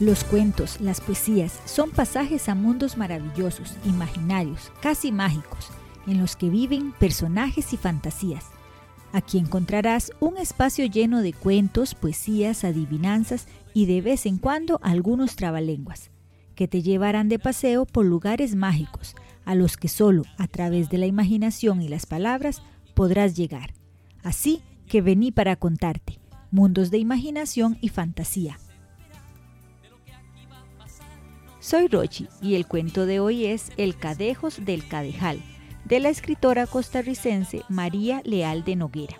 Los cuentos, las poesías son pasajes a mundos maravillosos, imaginarios, casi mágicos, en los que viven personajes y fantasías. Aquí encontrarás un espacio lleno de cuentos, poesías, adivinanzas y de vez en cuando algunos trabalenguas, que te llevarán de paseo por lugares mágicos, a los que solo a través de la imaginación y las palabras podrás llegar. Así que vení para contarte, mundos de imaginación y fantasía. Soy Rochi y el cuento de hoy es El Cadejos del Cadejal, de la escritora costarricense María Leal de Noguera.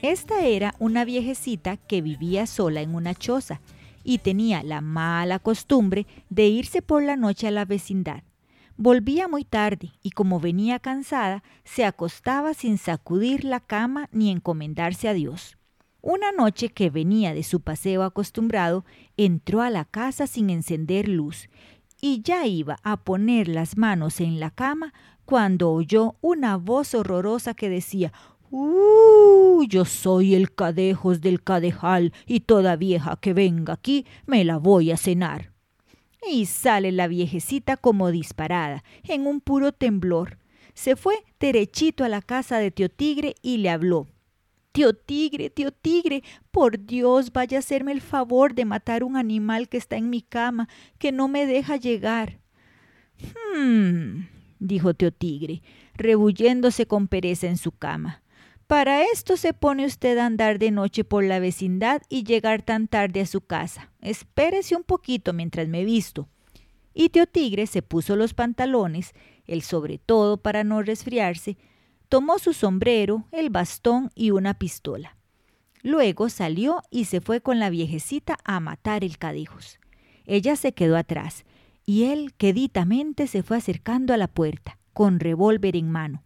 Esta era una viejecita que vivía sola en una choza y tenía la mala costumbre de irse por la noche a la vecindad. Volvía muy tarde y como venía cansada, se acostaba sin sacudir la cama ni encomendarse a Dios. Una noche que venía de su paseo acostumbrado, entró a la casa sin encender luz y ya iba a poner las manos en la cama cuando oyó una voz horrorosa que decía ¡Uh! Yo soy el cadejos del cadejal y toda vieja que venga aquí me la voy a cenar. Y sale la viejecita como disparada, en un puro temblor. Se fue derechito a la casa de Tío Tigre y le habló. Tío Tigre, tío Tigre, por Dios vaya a hacerme el favor de matar un animal que está en mi cama, que no me deja llegar. Hmm, dijo tío Tigre, rebulléndose con pereza en su cama. Para esto se pone usted a andar de noche por la vecindad y llegar tan tarde a su casa. Espérese un poquito mientras me visto. Y tío Tigre se puso los pantalones, el sobre todo para no resfriarse, tomó su sombrero, el bastón y una pistola. Luego salió y se fue con la viejecita a matar el cadejos. Ella se quedó atrás y él queditamente se fue acercando a la puerta, con revólver en mano.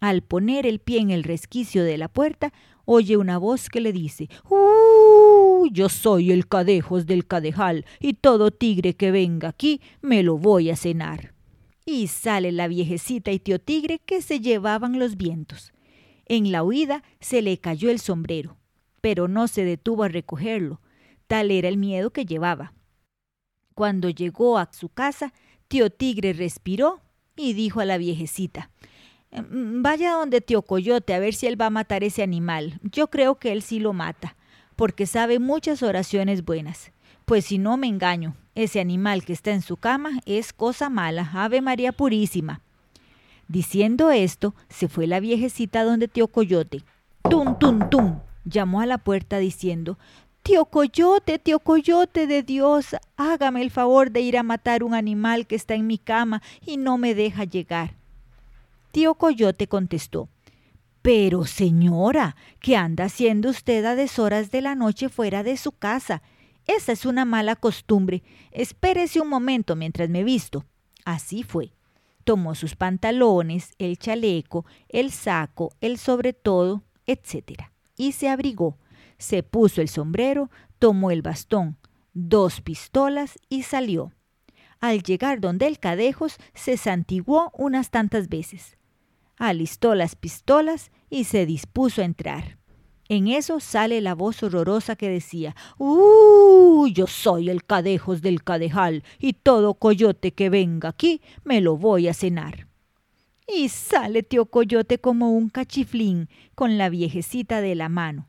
Al poner el pie en el resquicio de la puerta, oye una voz que le dice ¡Uh! Yo soy el cadejos del cadejal, y todo tigre que venga aquí me lo voy a cenar y sale la viejecita y tío tigre que se llevaban los vientos. En la huida se le cayó el sombrero, pero no se detuvo a recogerlo, tal era el miedo que llevaba. Cuando llegó a su casa, tío tigre respiró y dijo a la viejecita, mm, Vaya donde tío Coyote a ver si él va a matar ese animal. Yo creo que él sí lo mata, porque sabe muchas oraciones buenas. Pues si no me engaño, ese animal que está en su cama es cosa mala, Ave María Purísima. Diciendo esto, se fue la viejecita donde tío Coyote. ¡Tum, tum, tum! llamó a la puerta diciendo, Tío Coyote, tío Coyote de Dios, hágame el favor de ir a matar un animal que está en mi cama y no me deja llegar. Tío Coyote contestó, Pero señora, ¿qué anda haciendo usted a deshoras de la noche fuera de su casa? Esa es una mala costumbre. Espérese un momento mientras me visto. Así fue. Tomó sus pantalones, el chaleco, el saco, el sobre todo, etc. Y se abrigó. Se puso el sombrero, tomó el bastón, dos pistolas y salió. Al llegar donde el cadejos, se santiguó unas tantas veces. Alistó las pistolas y se dispuso a entrar. En eso sale la voz horrorosa que decía, ¡Uh! Yo soy el cadejos del cadejal y todo coyote que venga aquí me lo voy a cenar. Y sale tío Coyote como un cachiflín con la viejecita de la mano.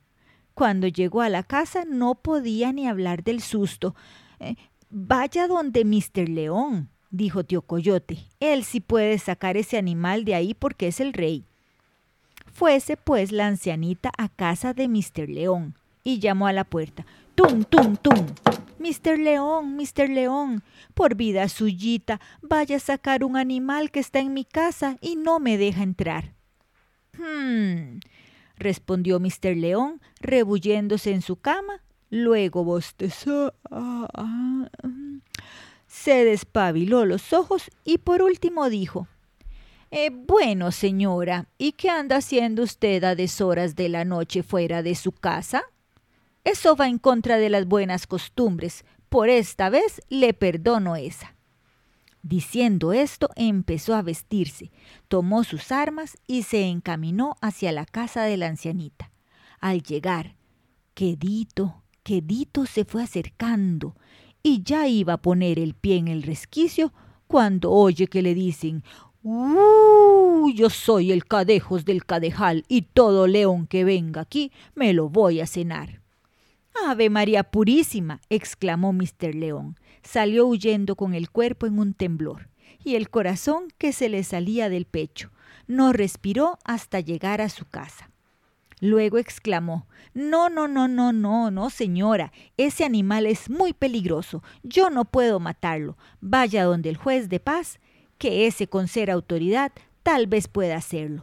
Cuando llegó a la casa no podía ni hablar del susto. Eh, vaya donde Mister León, dijo tío Coyote. Él sí puede sacar ese animal de ahí porque es el rey. Fuese pues la ancianita a casa de Mr. León y llamó a la puerta. ¡Tum, tum, tum! Mr. León, Mr. León, por vida suyita, vaya a sacar un animal que está en mi casa y no me deja entrar. Hmm, respondió Mr. León, rebulléndose en su cama. Luego bostezó. Ah, ah, mm. se despabiló los ojos y por último dijo eh, bueno, señora, ¿y qué anda haciendo usted a deshoras de la noche fuera de su casa? Eso va en contra de las buenas costumbres. Por esta vez le perdono esa. Diciendo esto, empezó a vestirse, tomó sus armas y se encaminó hacia la casa de la ancianita. Al llegar, quedito, quedito se fue acercando y ya iba a poner el pie en el resquicio cuando oye que le dicen ¡Uh! Yo soy el cadejos del cadejal y todo león que venga aquí me lo voy a cenar. Ave María Purísima, exclamó Mr. León. Salió huyendo con el cuerpo en un temblor y el corazón que se le salía del pecho. No respiró hasta llegar a su casa. Luego exclamó No, no, no, no, no, no, señora. Ese animal es muy peligroso. Yo no puedo matarlo. Vaya donde el juez de paz, que ese con ser autoridad tal vez pueda hacerlo.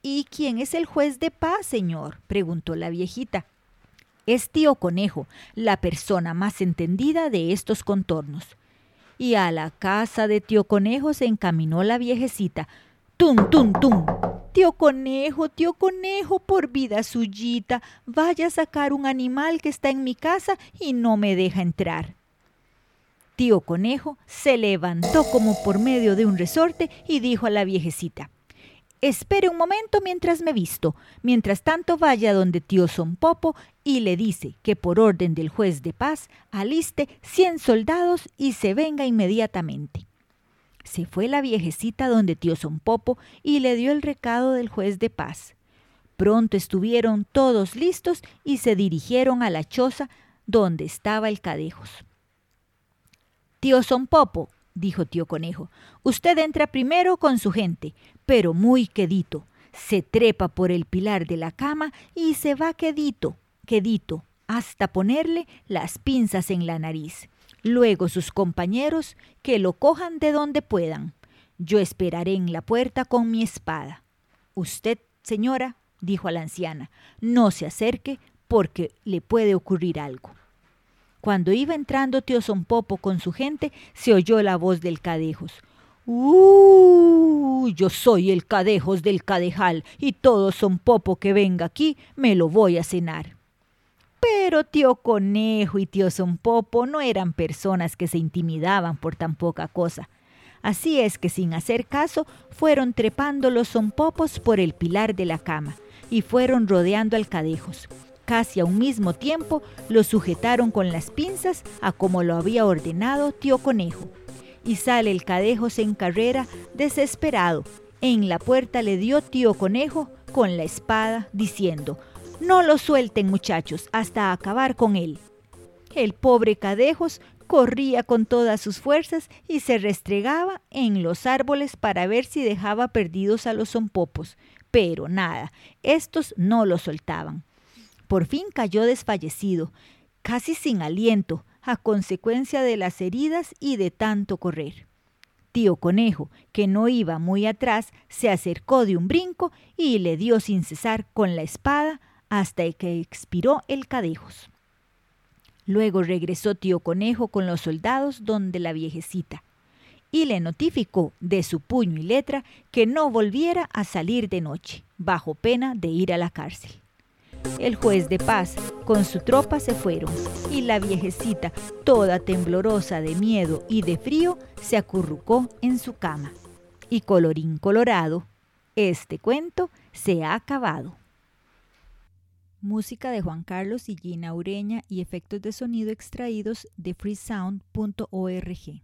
¿Y quién es el juez de paz, señor? preguntó la viejita. Es tío Conejo, la persona más entendida de estos contornos. Y a la casa de tío Conejo se encaminó la viejecita. ¡Tum, tum, tum! Tío Conejo, tío Conejo, por vida suyita, vaya a sacar un animal que está en mi casa y no me deja entrar. Tío Conejo se levantó como por medio de un resorte y dijo a la viejecita, Espere un momento mientras me visto. Mientras tanto vaya donde tío Son Popo y le dice que por orden del juez de paz aliste cien soldados y se venga inmediatamente. Se fue la viejecita donde tío Son Popo y le dio el recado del juez de paz. Pronto estuvieron todos listos y se dirigieron a la choza donde estaba el cadejos. Tío Son Popo, dijo tío Conejo, usted entra primero con su gente, pero muy quedito. Se trepa por el pilar de la cama y se va quedito, quedito, hasta ponerle las pinzas en la nariz. Luego sus compañeros que lo cojan de donde puedan. Yo esperaré en la puerta con mi espada. Usted, señora, dijo a la anciana, no se acerque porque le puede ocurrir algo. Cuando iba entrando tío Son Popo con su gente, se oyó la voz del Cadejos. ¡Uh! Yo soy el Cadejos del Cadejal y todo Son Popo que venga aquí me lo voy a cenar. Pero tío Conejo y tío Son Popo no eran personas que se intimidaban por tan poca cosa. Así es que sin hacer caso fueron trepando los Popos por el pilar de la cama y fueron rodeando al Cadejos. Casi a un mismo tiempo lo sujetaron con las pinzas a como lo había ordenado tío Conejo. Y sale el cadejos en carrera desesperado. En la puerta le dio tío Conejo con la espada diciendo, no lo suelten muchachos hasta acabar con él. El pobre cadejos corría con todas sus fuerzas y se restregaba en los árboles para ver si dejaba perdidos a los zompopos, pero nada, estos no lo soltaban. Por fin cayó desfallecido, casi sin aliento, a consecuencia de las heridas y de tanto correr. Tío Conejo, que no iba muy atrás, se acercó de un brinco y le dio sin cesar con la espada hasta que expiró el cadejos. Luego regresó tío Conejo con los soldados donde la viejecita y le notificó de su puño y letra que no volviera a salir de noche, bajo pena de ir a la cárcel. El juez de paz con su tropa se fueron y la viejecita, toda temblorosa de miedo y de frío, se acurrucó en su cama. Y colorín colorado, este cuento se ha acabado. Música de Juan Carlos y Gina Ureña y efectos de sonido extraídos de freesound.org.